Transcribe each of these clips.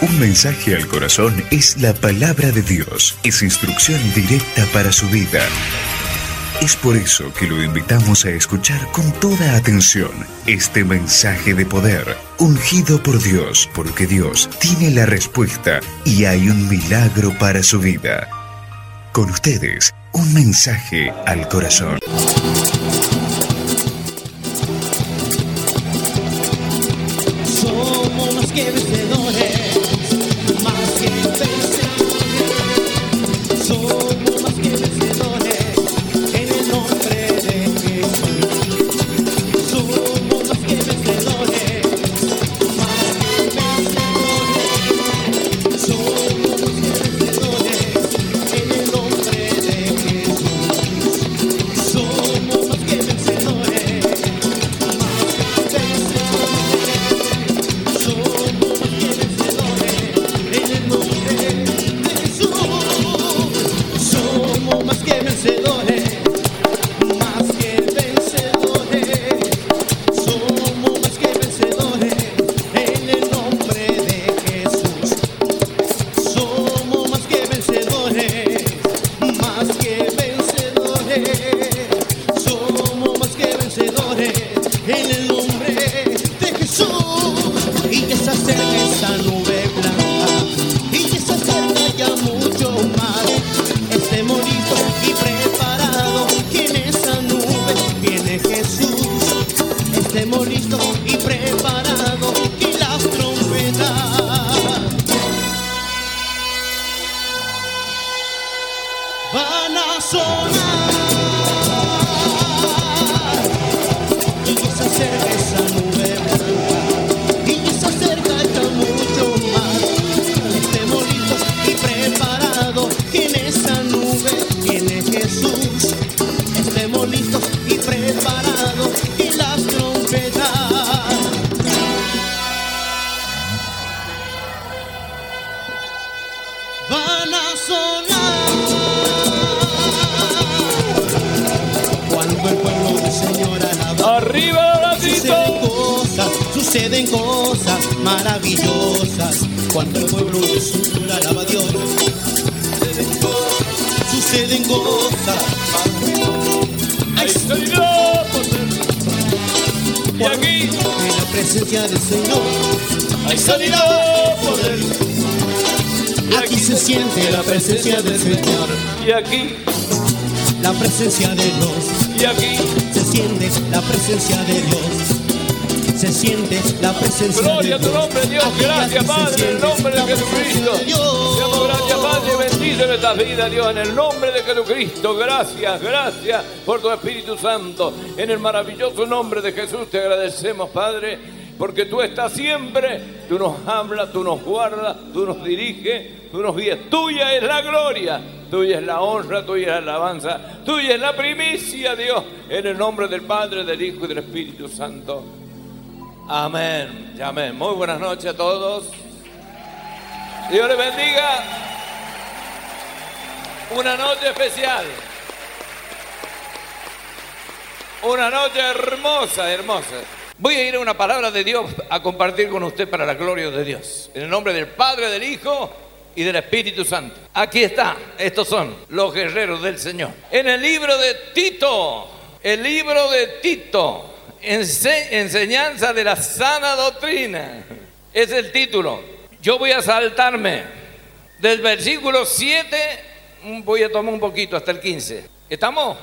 Un mensaje al corazón es la palabra de Dios. Es instrucción directa para su vida. Es por eso que lo invitamos a escuchar con toda atención este mensaje de poder, ungido por Dios, porque Dios tiene la respuesta y hay un milagro para su vida. Con ustedes, un mensaje al corazón. Somos más que vencedores, cosas maravillosas cuando el pueblo del Señor alaba a Dios. Suceden cosas, ¡Ahí salió! Y aquí, en la presencia del Señor. ahí salió poder. Y Aquí aquí, se siente la presencia del Señor, y aquí, la presencia de Dios. y aquí. Se siente la presencia de Dios. Se siente la presencia Gloria a tu nombre, Dios. Gracias, Padre, en el nombre de Jesucristo. damos gracias, Padre. Bendice nuestras vidas, Dios, en el nombre de Jesucristo. Gracias, gracias por tu Espíritu Santo. En el maravilloso nombre de Jesús te agradecemos, Padre, porque tú estás siempre. Tú nos hablas, tú nos guardas, tú nos diriges, tú nos guías. Tuya es la gloria. Tuya es la honra, tuya es la alabanza, tuya es la primicia, Dios, en el nombre del Padre, del Hijo y del Espíritu Santo. Amén. y Amén. Muy buenas noches a todos. Dios les bendiga. Una noche especial. Una noche hermosa, hermosa. Voy a ir a una palabra de Dios a compartir con usted para la gloria de Dios. En el nombre del Padre, del Hijo y del Espíritu Santo. Aquí está. Estos son los guerreros del Señor. En el libro de Tito. El libro de Tito. Ense- enseñanza de la sana doctrina. Es el título. Yo voy a saltarme del versículo 7, voy a tomar un poquito hasta el 15. ¿Estamos?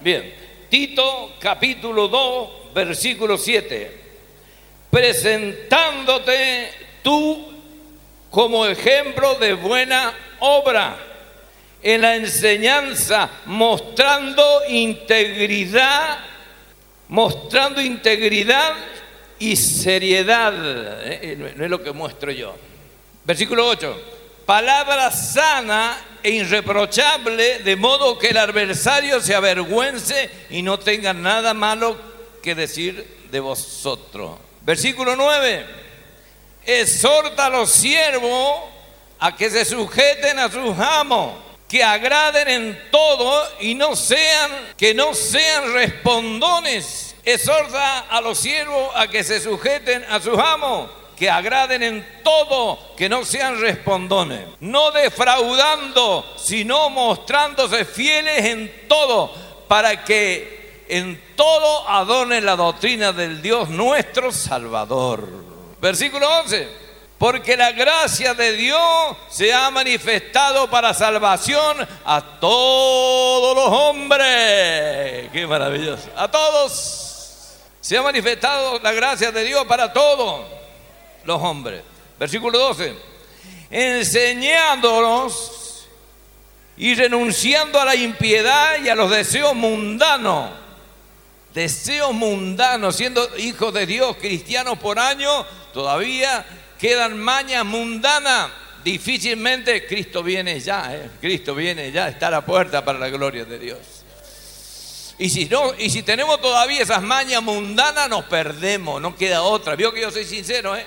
Bien. Tito capítulo 2, versículo 7. Presentándote tú como ejemplo de buena obra en la enseñanza, mostrando integridad, mostrando integridad y seriedad. Eh, No no es lo que muestro yo. Versículo 8. Palabra sana e irreprochable, de modo que el adversario se avergüence y no tenga nada malo que decir de vosotros. Versículo 9. Exhorta a los siervos a que se sujeten a sus amos, que agraden en todo y no sean, que no sean respondones. Exhorta a los siervos a que se sujeten a sus amos, que agraden en todo, que no sean respondones, no defraudando, sino mostrándose fieles en todo, para que en todo adornen la doctrina del Dios nuestro Salvador. Versículo 11. Porque la gracia de Dios se ha manifestado para salvación a todos los hombres. Qué maravilloso. A todos. Se ha manifestado la gracia de Dios para todos los hombres. Versículo 12. Enseñándonos y renunciando a la impiedad y a los deseos mundanos. Deseos mundanos, siendo hijos de Dios, cristianos por año, todavía quedan mañas mundanas. Difícilmente Cristo viene ya, ¿eh? Cristo viene ya, está a la puerta para la gloria de Dios. Y si, no, y si tenemos todavía esas mañas mundanas, nos perdemos, no queda otra. Vio que yo soy sincero, ¿eh?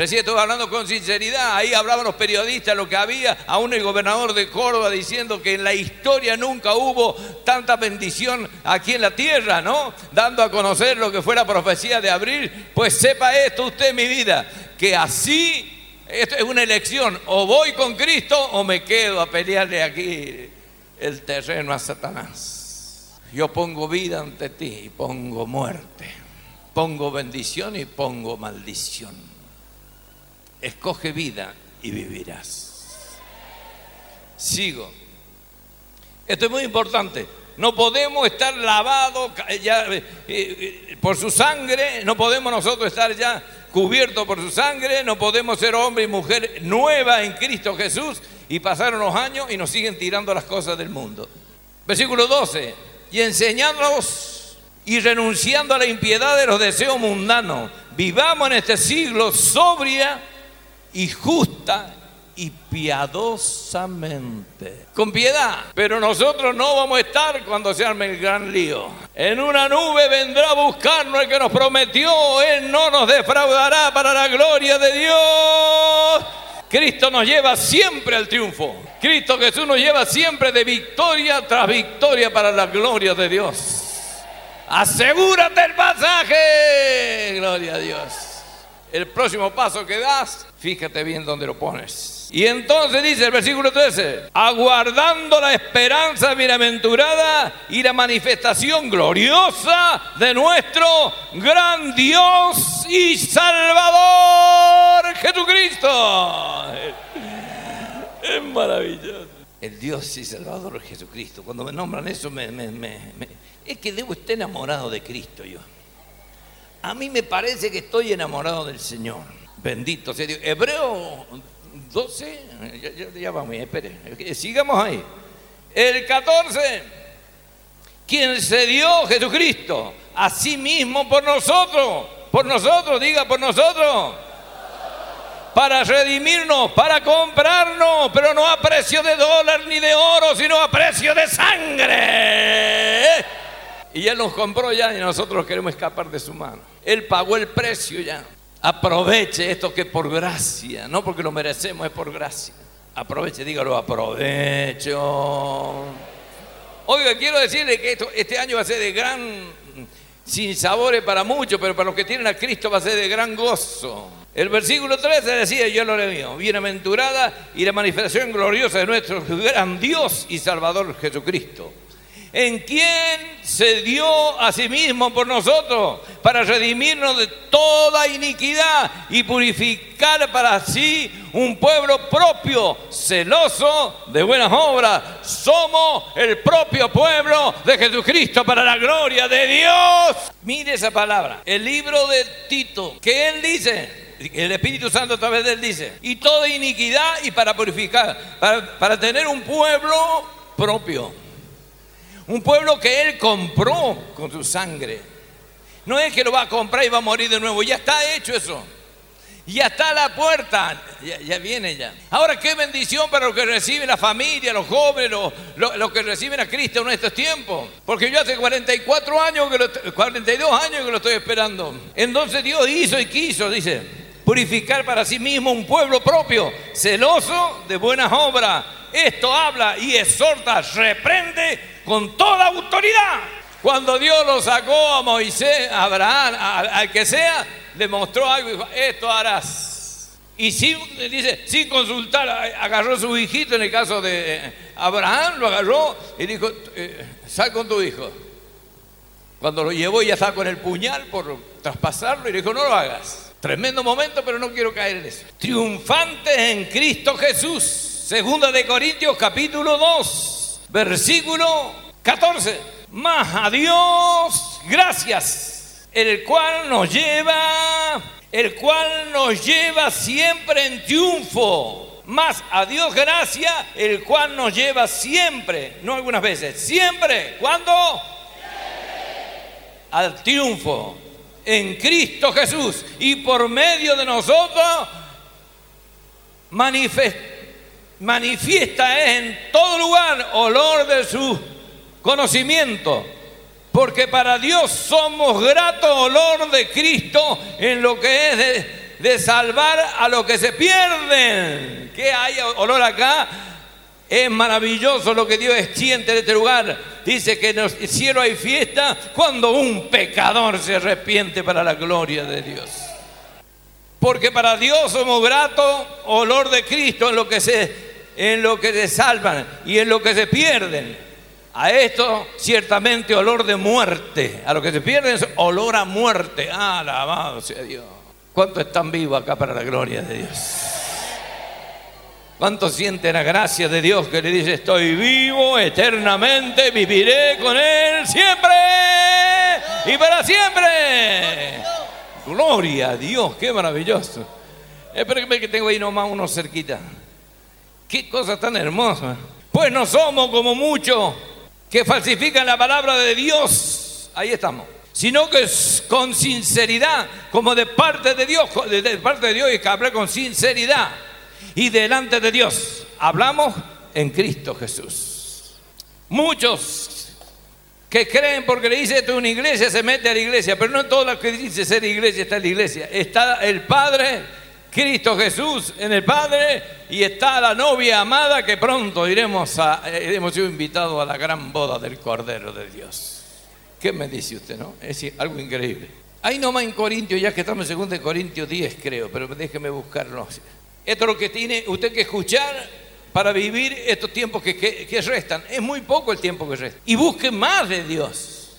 Recién estuve hablando con sinceridad, ahí hablaban los periodistas lo que había, aún el gobernador de Córdoba diciendo que en la historia nunca hubo tanta bendición aquí en la tierra, ¿no? Dando a conocer lo que fue la profecía de abril, pues sepa esto usted, mi vida, que así, esto es una elección, o voy con Cristo o me quedo a pelearle aquí el terreno a Satanás. Yo pongo vida ante ti y pongo muerte, pongo bendición y pongo maldición. Escoge vida y vivirás. Sigo. Esto es muy importante. No podemos estar lavados ya, eh, eh, por su sangre, no podemos nosotros estar ya cubiertos por su sangre, no podemos ser hombre y mujer nueva en Cristo Jesús y pasaron los años y nos siguen tirando las cosas del mundo. Versículo 12, y enseñándonos y renunciando a la impiedad de los deseos mundanos, vivamos en este siglo sobria y justa y piadosamente. Con piedad. Pero nosotros no vamos a estar cuando se arme el gran lío. En una nube vendrá a buscarnos el que nos prometió. Él no nos defraudará para la gloria de Dios. Cristo nos lleva siempre al triunfo. Cristo Jesús nos lleva siempre de victoria tras victoria para la gloria de Dios. Asegúrate el pasaje. Gloria a Dios. El próximo paso que das, fíjate bien dónde lo pones. Y entonces dice el versículo 13, aguardando la esperanza bienaventurada y la manifestación gloriosa de nuestro gran Dios y Salvador Jesucristo. Es maravilloso. El Dios y Salvador Jesucristo. Cuando me nombran eso, me, me, me, es que debo estar enamorado de Cristo yo. A mí me parece que estoy enamorado del Señor. Bendito sea Dios. Hebreo 12, ya, ya, ya vamos, espere, sigamos ahí. El 14, quien se dio Jesucristo a sí mismo por nosotros, por nosotros, diga por nosotros, para redimirnos, para comprarnos, pero no a precio de dólar ni de oro, sino a precio de sangre. Y Él nos compró ya y nosotros queremos escapar de su mano. Él pagó el precio ya. Aproveche esto que por gracia, no porque lo merecemos, es por gracia. Aproveche, dígalo, aprovecho. Oiga, quiero decirle que esto, este año va a ser de gran sin sabores para muchos, pero para los que tienen a Cristo va a ser de gran gozo. El versículo 13 decía, yo lo leo, bienaventurada y la manifestación gloriosa de nuestro gran Dios y Salvador Jesucristo en quien se dio a sí mismo por nosotros para redimirnos de toda iniquidad y purificar para sí un pueblo propio, celoso de buenas obras. Somos el propio pueblo de Jesucristo para la gloria de Dios. Mire esa palabra, el libro de Tito, que él dice, el Espíritu Santo a través de él dice, y toda iniquidad y para purificar, para, para tener un pueblo propio. Un pueblo que Él compró con su sangre. No es que lo va a comprar y va a morir de nuevo. Ya está hecho eso. Ya está la puerta. Ya, viene ya. Ahora, qué bendición para los que reciben la familia, los jóvenes, los, que reciben a Cristo en estos tiempos. Porque yo hace 44 años, que lo, 42 años que lo estoy esperando. Entonces Dios hizo y quiso, dice, purificar para sí mismo un pueblo propio, celoso de buenas obras. Esto habla y exhorta, reprende con toda autoridad. Cuando Dios lo sacó a Moisés, a Abraham, al que sea, le mostró algo y dijo, esto harás. Y sin, dice, sin consultar, agarró a su hijito, en el caso de Abraham, lo agarró y dijo, eh, sal con tu hijo. Cuando lo llevó ya estaba con el puñal por traspasarlo y le dijo, no lo hagas. Tremendo momento, pero no quiero caer en eso. Triunfantes en Cristo Jesús. Segunda de Corintios capítulo 2, versículo 14. Más a Dios, gracias, el cual nos lleva, el cual nos lleva siempre en triunfo. Más a Dios gracias, el cual nos lleva siempre, no algunas veces, siempre. ¿Cuándo? Al triunfo en Cristo Jesús y por medio de nosotros manifiesta en todo lugar olor de su conocimiento. Porque para Dios somos grato olor de Cristo en lo que es de, salvar a los que se pierden. ¿Qué hay olor acá? Es maravilloso lo que Dios extiende de este lugar. Dice que en el cielo hay fiesta cuando un pecador se arrepiente para la gloria de Dios. Porque para Dios somos gratos, olor de Cristo en lo que se, en lo que se salvan y en lo que se pierden. A esto ciertamente olor de muerte. A lo que se pierden es olor a muerte. Alabado sea Dios. ¿Cuántos están vivos acá para la gloria de Dios? ¿Cuántos sienten la gracia de Dios que le dice, estoy vivo eternamente, viviré con Él siempre y para siempre? Gloria a Dios, qué maravilloso. Espérame que tengo ahí nomás uno cerquita. Qué cosa tan hermosa. Pues no somos como muchos que falsifican la palabra de Dios. Ahí estamos. Sino que con sinceridad, como de parte de Dios, de parte de Dios y que hablé con sinceridad y delante de Dios. Hablamos en Cristo Jesús. Muchos que creen porque le dice esto es una iglesia, se mete a la iglesia, pero no todo lo que dice ser iglesia está en la iglesia. Está el Padre, Cristo Jesús en el Padre y está la novia amada que pronto iremos a, hemos sido invitados a la gran boda del Cordero de Dios. ¿Qué me dice usted, no? Es algo increíble. Ahí nomás en Corintios, ya que estamos en 2 Corintios 10, creo, pero déjeme buscarlo. Esto es lo que tiene usted que escuchar para vivir estos tiempos que, que, que, restan. Es muy poco el tiempo que resta. Y busque más de Dios.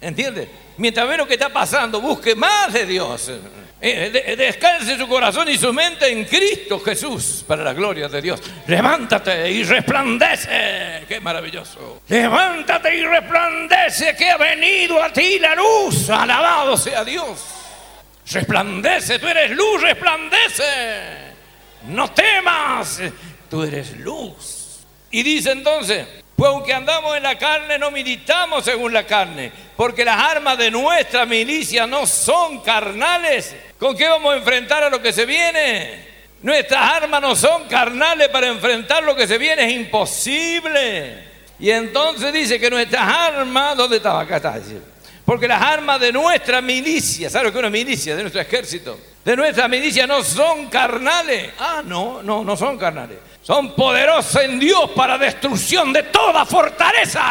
¿Entiende? Mientras ve lo que está pasando, busque más de Dios. Eh, descanse su corazón y su mente en Cristo Jesús para la gloria de Dios. Levántate y resplandece. Qué maravilloso. Levántate y resplandece que ha venido a ti la luz. Alabado sea Dios. Resplandece, tú eres luz, resplandece. No temas, tú eres luz. Y dice entonces, pues aunque andamos en la carne, no militamos según la carne, porque las armas de nuestra milicia no son carnales. ¿Con qué vamos a enfrentar a lo que se viene? Nuestras armas no son carnales para enfrentar lo que se viene, es imposible. Y entonces dice que nuestras armas, ¿dónde estaba? Acá está. Porque las armas de nuestra milicia, ¿sabes lo que es una milicia? De nuestro ejército de nuestra milicia no son carnales. Ah, no, no, no son carnales. Son poderosos en Dios para destrucción de toda fortaleza.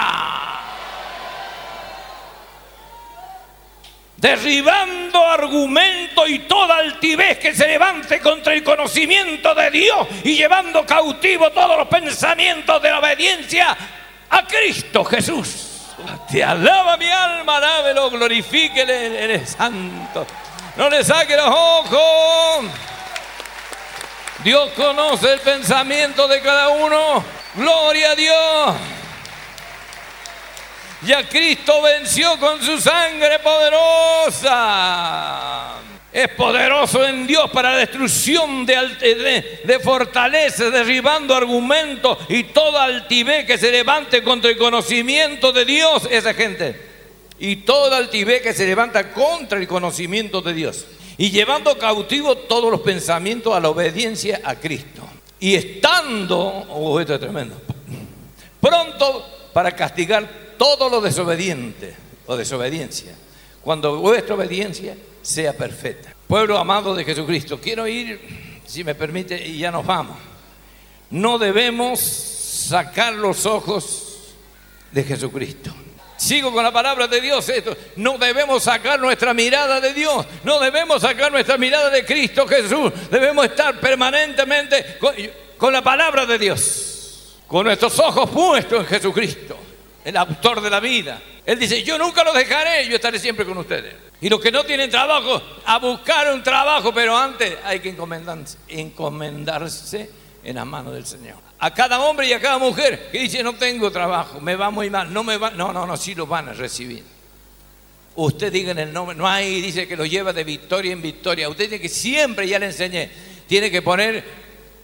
Derribando argumento y toda altivez que se levante contra el conocimiento de Dios y llevando cautivo todos los pensamientos de la obediencia a Cristo Jesús. Te alaba mi alma, alábelo, glorifíquele, eres santo. No le saque los ojos. Dios conoce el pensamiento de cada uno. Gloria a Dios. Ya Cristo venció con su sangre poderosa. Es poderoso en Dios para la destrucción de, fortalezas, derribando argumentos y toda altivez que se levante contra el conocimiento de Dios. Esa gente y toda altivez que se levanta contra el conocimiento de Dios y llevando cautivo todos los pensamientos a la obediencia a Cristo. Y estando, oh, esto es tremendo, pronto para castigar todo lo desobediente o desobediencia, cuando vuestra obediencia sea perfecta. Pueblo amado de Jesucristo, quiero ir, si me permite, y ya nos vamos. No debemos sacar los ojos de Jesucristo Sigo con la palabra de Dios. Esto. No debemos sacar nuestra mirada de Dios. No debemos sacar nuestra mirada de Cristo Jesús. Debemos estar permanentemente con, con la palabra de Dios. Con nuestros ojos puestos en Jesucristo, el autor de la vida. Él dice, yo nunca los dejaré, yo estaré siempre con ustedes. Y los que no tienen trabajo, a buscar un trabajo, pero antes hay que encomendarse, en las manos del Señor. A cada hombre y a cada mujer que dice, no tengo trabajo, me va muy mal, no me va, no, no, no, sí lo van a recibir. Usted diga en el nombre, no hay, dice que lo lleva de victoria en victoria. Usted tiene que siempre, ya le enseñé, tiene que poner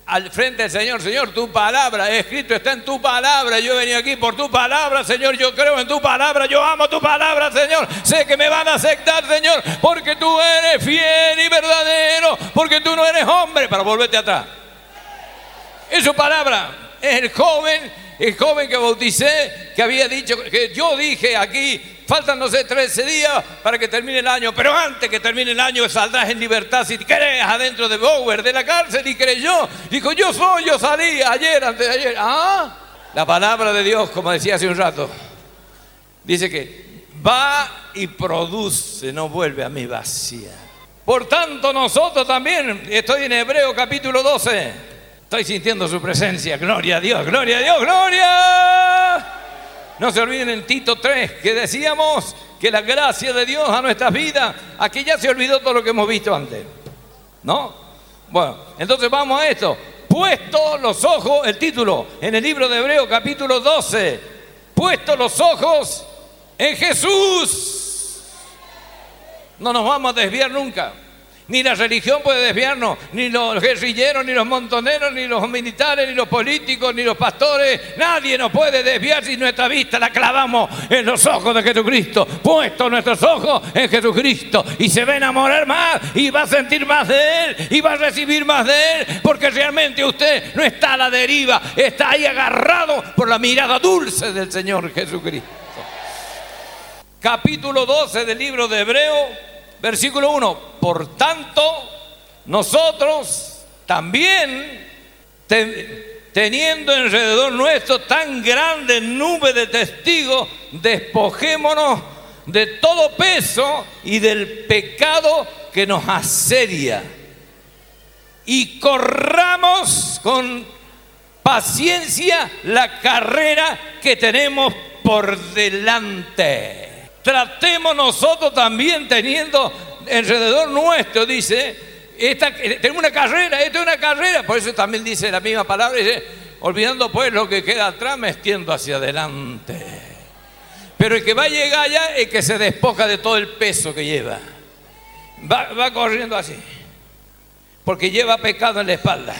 al frente del Señor, Señor, tu palabra, escrito está en tu palabra, yo he venido aquí por tu palabra, Señor, yo creo en tu palabra, yo amo tu palabra, Señor, sé que me van a aceptar, Señor, porque tú eres fiel y verdadero, porque tú no eres hombre, para volverte atrás. Es su palabra, es el joven, el joven que bauticé, que había dicho, que yo dije aquí, faltan no sé 13 días para que termine el año, pero antes que termine el año saldrás en libertad si crees adentro de Bower, de la cárcel, y creyó. Dijo, yo soy, yo salí ayer, antes de ayer. Ah, la palabra de Dios, como decía hace un rato, dice que va y produce, no vuelve a mí vacía. Por tanto, nosotros también, estoy en Hebreo capítulo 12. Estoy sintiendo su presencia. Gloria a Dios, gloria a Dios, gloria. No se olviden en Tito 3 que decíamos que la gracia de Dios a nuestras vidas, aquí ya se olvidó todo lo que hemos visto antes. ¿No? Bueno, entonces vamos a esto. Puesto los ojos, el título en el libro de Hebreo capítulo 12, puesto los ojos en Jesús. No nos vamos a desviar nunca. Ni la religión puede desviarnos, ni los guerrilleros, ni los montoneros, ni los militares, ni los políticos, ni los pastores. Nadie nos puede desviar si nuestra vista la clavamos en los ojos de Jesucristo. Puesto nuestros ojos en Jesucristo. Y se va a enamorar más y va a sentir más de Él y va a recibir más de Él. Porque realmente usted no está a la deriva, está ahí agarrado por la mirada dulce del Señor Jesucristo. Capítulo 12 del libro de Hebreo versículo 1, por tanto, nosotros también, te- teniendo alrededor nuestro tan grande nube de testigos, despojémonos de todo peso y del pecado que nos asedia. Y corramos con paciencia la carrera que tenemos por delante. Tratemos nosotros también teniendo alrededor nuestro, dice, esta, tenemos una carrera, esto es una carrera, por eso también dice la misma palabra, dice, olvidando pues lo que queda atrás, me extiendo hacia adelante. Pero el que va a llegar allá es el que se despoja de todo el peso que lleva. Va, va corriendo así, porque lleva pecado en la espalda,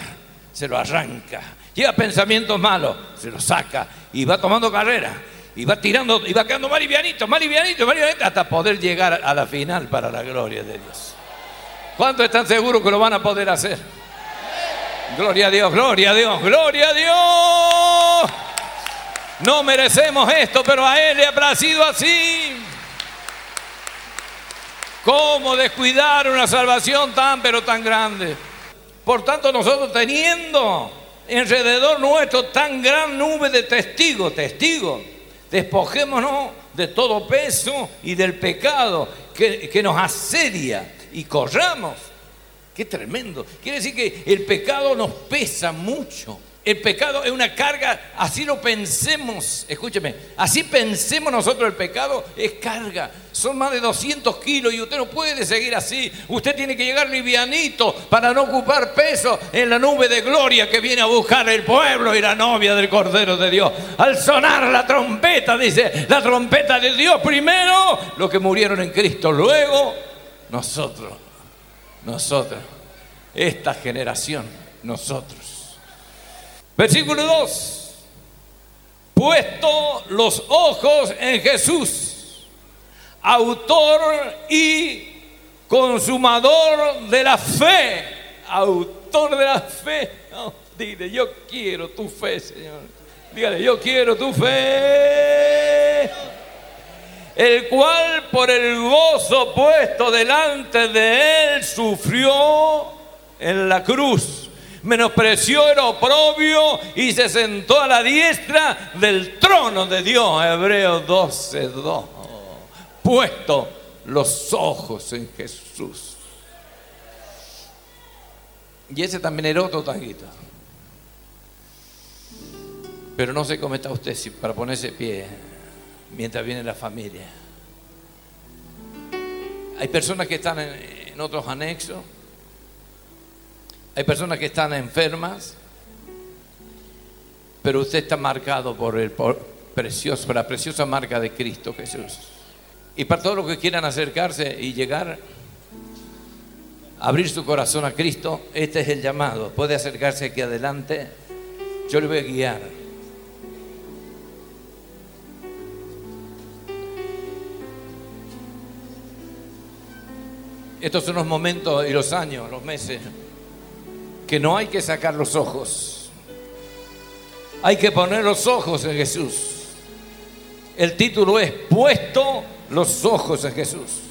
se lo arranca. Lleva pensamientos malos, se los saca y va tomando carrera. Y va tirando, y va quedando más livianito, más hasta poder llegar a la final para la gloria de Dios. ¿Cuántos están seguros que lo van a poder hacer? Gloria a Dios, gloria a Dios, gloria a Dios. No merecemos esto, pero a Él le ha placido así. ¿Cómo descuidar una salvación tan, pero tan grande? Por tanto, nosotros teniendo alrededor nuestro tan gran nube de testigos, testigos, despojémonos de todo peso y del pecado que, que nos asedia y corramos. Qué tremendo. Quiere decir que el pecado nos pesa mucho. El pecado es una carga, así lo pensemos, escúcheme, así pensemos nosotros el pecado, es carga. Son más de 200 kilos y usted no puede seguir así. Usted tiene que llegar livianito para no ocupar peso en la nube de gloria que viene a buscar el pueblo y la novia del Cordero de Dios. Al sonar la trompeta, dice, la trompeta de Dios primero, los que murieron en Cristo, luego nosotros, nosotros, esta generación, nosotros. Versículo 2. Puesto los ojos en Jesús, autor y consumador de la fe. Autor de la fe. Dile, yo quiero tu fe, Señor. Dígale, yo quiero tu fe. El cual por el gozo puesto delante de él sufrió en la cruz menospreció el oprobio y se sentó a la diestra del trono de Dios. Hebreos 12, 2. Puesto los ojos en Jesús. Y ese también era otro tanguito. Pero no sé cómo está usted para ponerse pie mientras viene la familia. Hay personas que están en otros anexos. Hay personas que están enfermas. Pero usted está marcado por, la preciosa marca de Cristo Jesús. Y para todos los que quieran acercarse y llegar, abrir su corazón a Cristo, este es el llamado. Puede acercarse aquí adelante. Yo le voy a guiar. Estos son los momentos y los años, los meses, que no hay que sacar los ojos. Hay que poner los ojos en Jesús. El título es Puesto los ojos en Jesús.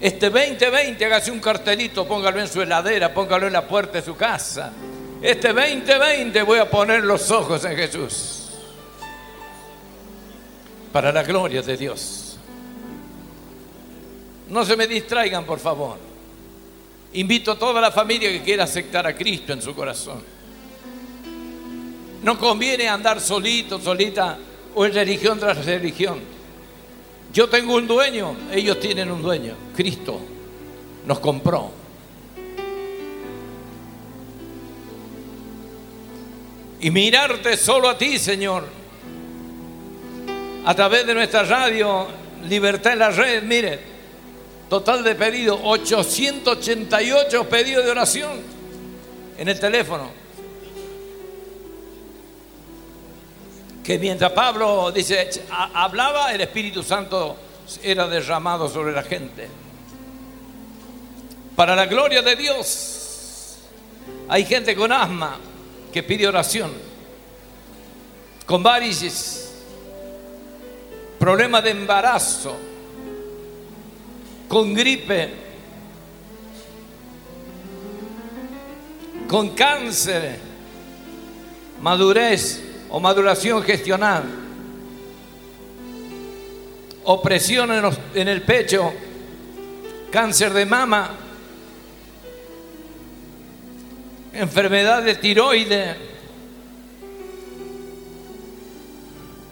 Este 2020 hágase un cartelito, póngalo en su heladera, póngalo en la puerta de su casa. Este 2020 voy a poner los ojos en Jesús. Para la gloria de Dios. No se me distraigan, por favor. Invito a toda la familia que quiera aceptar a Cristo en su corazón. No conviene andar solito, solita, o en religión tras religión. Yo tengo un dueño, ellos tienen un dueño. Cristo nos compró. Y mirarte solo a ti, Señor. A través de nuestra radio, Libertad en la Red, mire, total de pedidos, 888 pedidos de oración en el teléfono. que mientras Pablo dice, hablaba, el Espíritu Santo era derramado sobre la gente. Para la gloria de Dios, hay gente con asma que pide oración, con varices, problemas de embarazo, con gripe, con cáncer, madurez o maduración gestional, opresión en, en el pecho, cáncer de mama, enfermedad de tiroides,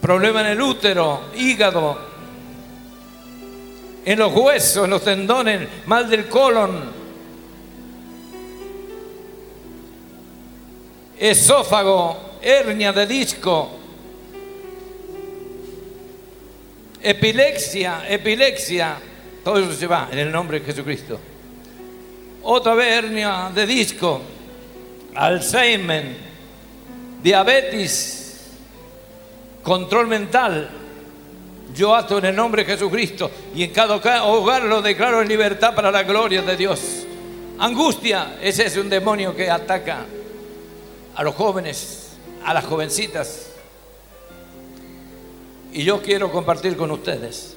problema en el útero, hígado, en los huesos, en los tendones, mal del colon, esófago, hernia de disco, epilepsia, epilepsia, todo eso se va en el nombre de Jesucristo. Otra vez hernia de disco, Alzheimer, diabetes, control mental. Yo ato en el nombre de Jesucristo y en cada ca- hogar lo declaro en libertad para la gloria de Dios. Angustia, ese es un demonio que ataca a los jóvenes, a las jovencitas. Y yo quiero compartir con ustedes.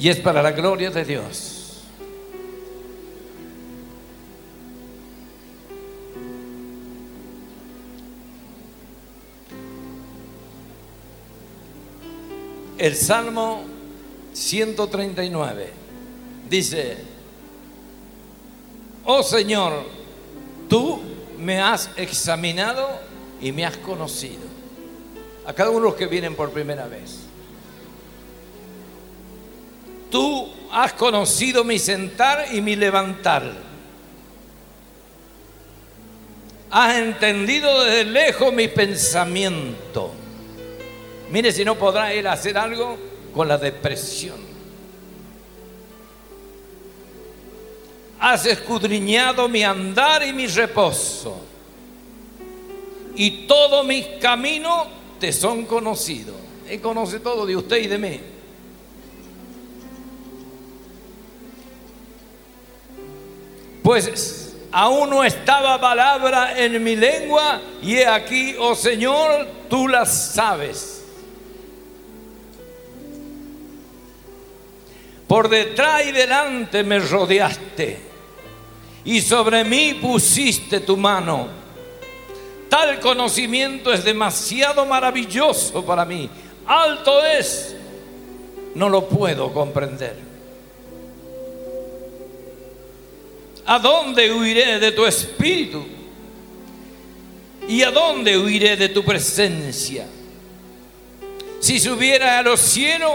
Y es para la gloria de Dios. El Salmo 139 dice, oh Señor, tú me has examinado y me has conocido. A cada uno de los que vienen por primera vez. Tú has conocido mi sentar y mi levantar. Has entendido desde lejos mi pensamiento. Mire si no podrá él hacer algo con la depresión. Has escudriñado mi andar y mi reposo. Y todos mis caminos te son conocidos. Él conoce todo de usted y de mí. Pues aún no estaba palabra en mi lengua y he aquí, oh Señor, tú la sabes. Por detrás y delante me rodeaste y sobre mí pusiste tu mano. Tal conocimiento es demasiado maravilloso para mí. Alto es, no lo puedo comprender. ¿A dónde huiré de tu espíritu? ¿Y a dónde huiré de tu presencia? Si subiera a los cielos,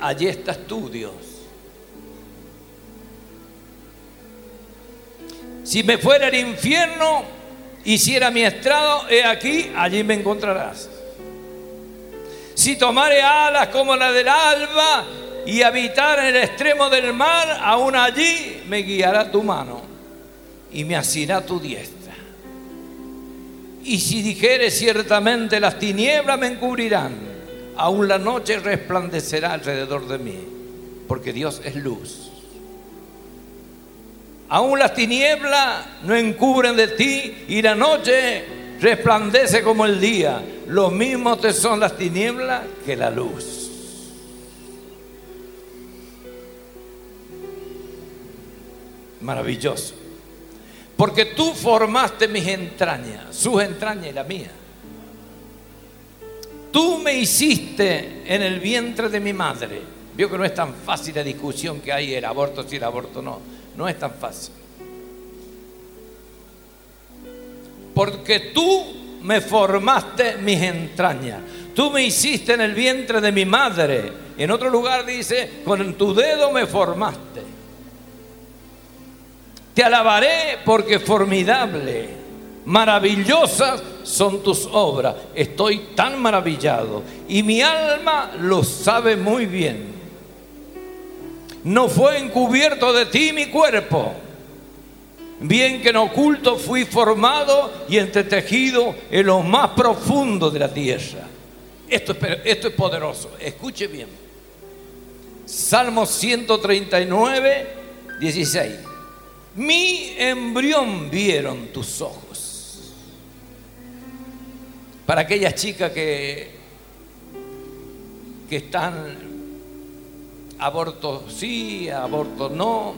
allí estás tú, Dios. Si me fuera al infierno, hiciera mi estrado, he aquí, allí me encontrarás. Si tomare alas como la del alba y habitar en el extremo del mar, aún allí me guiará tu mano y me asirá tu diestra. Y si dijere ciertamente las tinieblas me encubrirán, aún la noche resplandecerá alrededor de mí, porque Dios es luz. Aún las tinieblas no encubren de ti y la noche resplandece como el día. Lo mismo te son las tinieblas que la luz. Maravilloso. Porque tú formaste mis entrañas, sus entrañas y la mía. Tú me hiciste en el vientre de mi madre. Vio que no es tan fácil la discusión que hay el aborto si el aborto no. No es tan fácil. Porque tú me formaste mis entrañas. Tú me hiciste en el vientre de mi madre. En otro lugar dice, con tu dedo me formaste. Te alabaré porque formidable, maravillosas son tus obras. Estoy tan maravillado y mi alma lo sabe muy bien. No fue encubierto de ti mi cuerpo. Bien que en oculto fui formado y entretejido en lo más profundo de la tierra. Esto es, esto es poderoso. Escuche bien. Salmo 139, 16. Mi embrión vieron tus ojos. Para aquellas chicas que, que están aborto sí, aborto no,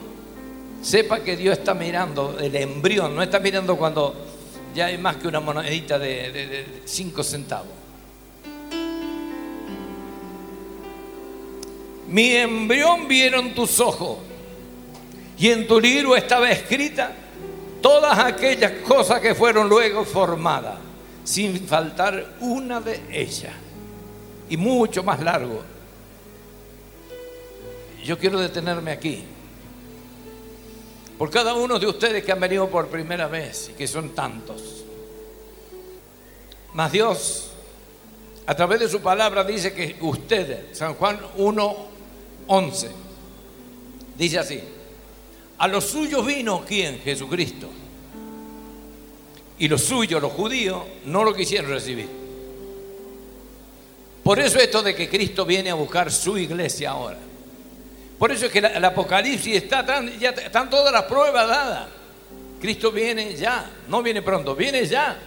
sepa que Dios está mirando el embrión, no está mirando cuando ya hay más que una monedita de, cinco centavos. Mi embrión vieron tus ojos y en tu libro estaba escrita todas aquellas cosas que fueron luego formadas, sin faltar una de ellas. Y mucho más largo. Yo quiero detenerme aquí. Por cada uno de ustedes que han venido por primera vez y que son tantos. Mas Dios, a través de su palabra, dice que ustedes, San Juan 1, 11, dice así, a los suyos vino quién? Jesucristo. Y los suyos, los judíos, no lo quisieron recibir. Por eso esto de que Cristo viene a buscar su iglesia ahora. Por eso es que el Apocalipsis está tan, ya están todas las pruebas dadas. Cristo viene ya, no viene pronto, viene ya.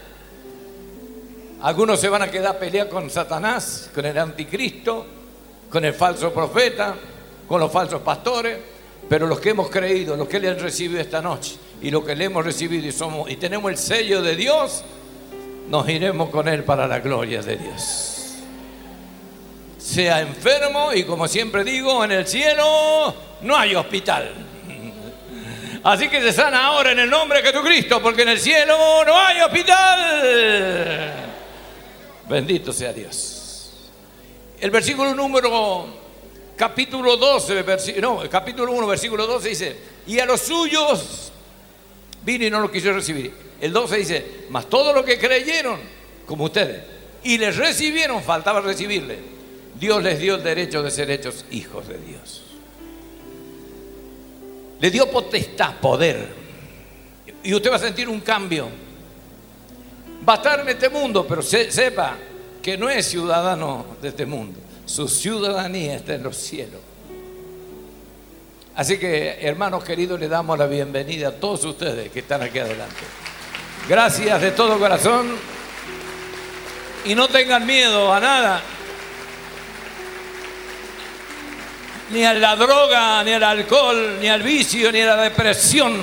Algunos se van a quedar a con Satanás, con el anticristo, con el falso profeta, con los falsos pastores. Pero los que hemos creído, los que le han recibido esta noche y los que le hemos recibido y, somos, y tenemos el sello de Dios, nos iremos con Él para la gloria de Dios. Sea enfermo y como siempre digo, en el cielo no hay hospital. Así que se sana ahora en el nombre de Jesucristo, porque en el cielo no hay hospital. Bendito sea Dios. El versículo número capítulo 12, no, capítulo 1, versículo 12 dice, y a los suyos vino y no lo quiso recibir. El 12 dice, mas todos los que creyeron, como ustedes, y les recibieron, faltaba recibirle. Dios les dio el derecho de ser hechos hijos de Dios. Le dio potestad, poder. Y usted va a sentir un cambio. Va a estar en este mundo, pero sepa que no es ciudadano de este mundo su ciudadanía está en los cielos. Así que, hermanos queridos, le damos la bienvenida a todos ustedes que están aquí adelante. Gracias de todo corazón. Y no tengan miedo a nada. Ni a la droga, ni al alcohol, ni al vicio, ni a la depresión.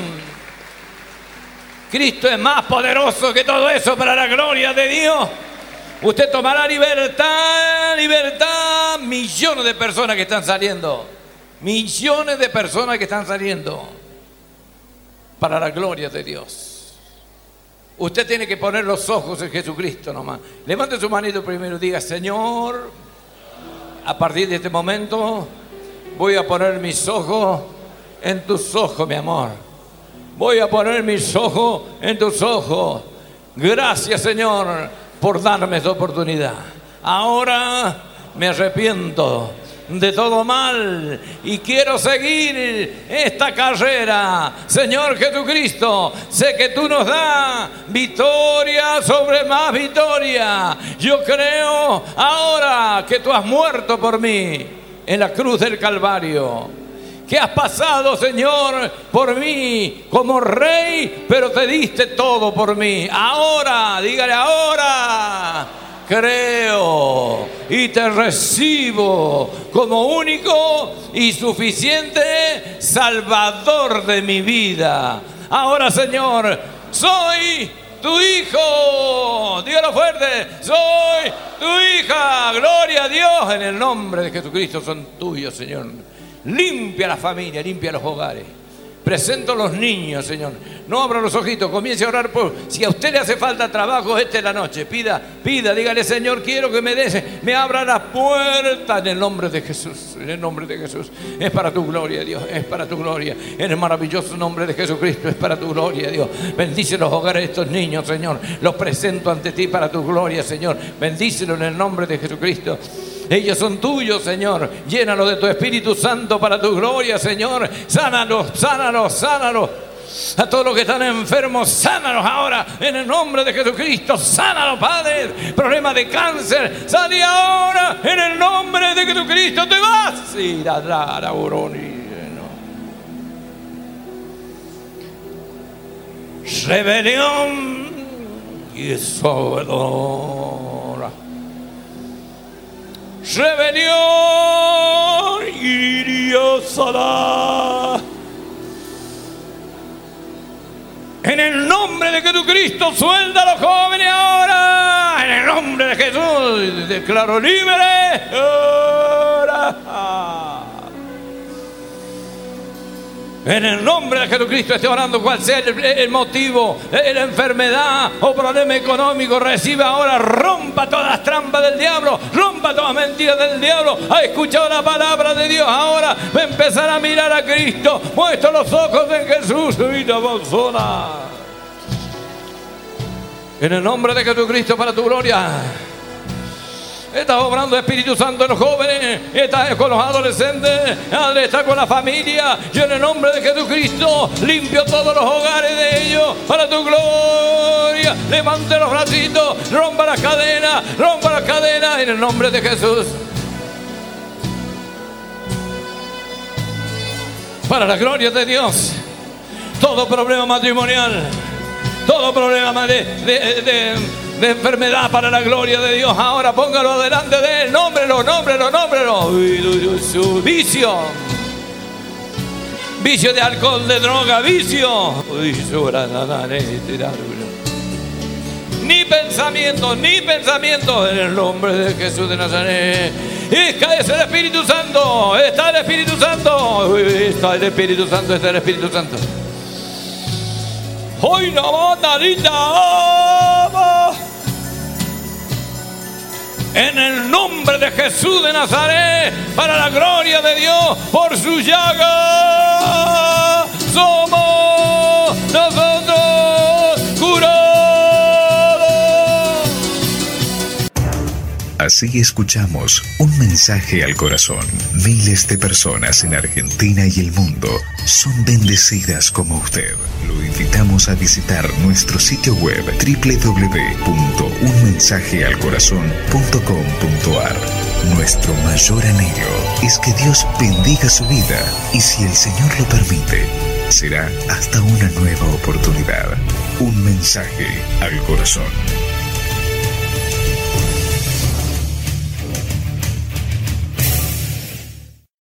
Cristo es más poderoso que todo eso para la gloria de Dios. Usted tomará libertad, libertad. Millones de personas que están saliendo. Millones de personas que están saliendo para la gloria de Dios. Usted tiene que poner los ojos en Jesucristo nomás. Levante su manito primero y diga, Señor, a partir de este momento voy a poner mis ojos en tus ojos, mi amor. Voy a poner mis ojos en tus ojos. Gracias, Señor, por darme esta oportunidad. Ahora me arrepiento de todo mal y quiero seguir esta carrera. Señor Jesucristo, sé que tú nos das victoria sobre más victoria. Yo creo ahora que tú has muerto por mí en la cruz del Calvario. Que has pasado, Señor, por mí como rey, pero te diste todo por mí. Ahora, dígale ahora creo y te recibo como único y suficiente Salvador de mi vida. Ahora, Señor, soy tu hijo. Dígalo fuerte, soy tu hija. Gloria a Dios en el nombre de Jesucristo son tuyos, Señor. Limpia la familia, limpia los hogares. Presento a los niños, Señor. No abra los ojitos, comience a orar por. Si a usted le hace falta trabajo, esta es la noche. Pida, pida, dígale, Señor, quiero que me des, me abra la puerta en el nombre de Jesús. En el nombre de Jesús. Es para tu gloria, Dios. Es para tu gloria. En el maravilloso nombre de Jesucristo. Es para tu gloria, Dios. Bendice los hogares de estos niños, Señor. Los presento ante ti para tu gloria, Señor. Bendícelo en el nombre de Jesucristo. Ellos son tuyos, Señor. Llénalos de tu Espíritu Santo para tu gloria, Señor. Sánalos, sánalos, sánalos. A todos los que están enfermos, sánalos ahora en el nombre de Jesucristo. Sánalos, Padre. Problema de cáncer, sale ahora en el nombre de Jesucristo. Te vas. Y la, la, la. Rebelión y desobedora. Rebelión y. En el nombre de Jesucristo, suelta a los jóvenes ahora. En el nombre de Jesús, declaro libre. Ahora. En el nombre de Jesucristo estoy orando cual sea el, motivo, eh, la enfermedad o problema económico. Recibe ahora, rompa todas las trampas del diablo, rompa todas las mentiras del diablo. Ha escuchado la palabra de Dios. Ahora va a empezar a mirar a Cristo. Muestra los ojos en Jesús. Vida persona. En el nombre de Jesucristo para tu gloria. Estás obrando Espíritu Santo en los jóvenes, estás con los adolescentes, está con la familia. Yo en el nombre de Jesucristo limpio todos los hogares de ellos para tu gloria. Levante los bracitos, rompa las cadenas, rompa las cadenas en el nombre de Jesús. Para la gloria de Dios, todo problema matrimonial, todo problema de de enfermedad para la gloria de Dios. Ahora póngalo delante de él. Nómbrelo, nómbrelo, nómbrelo. Su vicio. Vicio de alcohol, de droga, vicio. Ni pensamiento, ni pensamiento en el nombre de Jesús de Nazaret. Está es el Espíritu Santo, está el Espíritu Santo, está el Espíritu Santo, está el Espíritu Santo. Hoy no va en el nombre de Jesús de Nazaret, para la gloria de Dios, por su llaga, somos nosotros Así escuchamos un mensaje al corazón. Miles de personas en Argentina y el mundo son bendecidas como usted. Lo invitamos a visitar nuestro sitio web www.unmensajealcorazon.com.ar. Nuestro mayor anhelo es que Dios bendiga su vida y si el Señor lo permite, será hasta una nueva oportunidad. Un mensaje al corazón.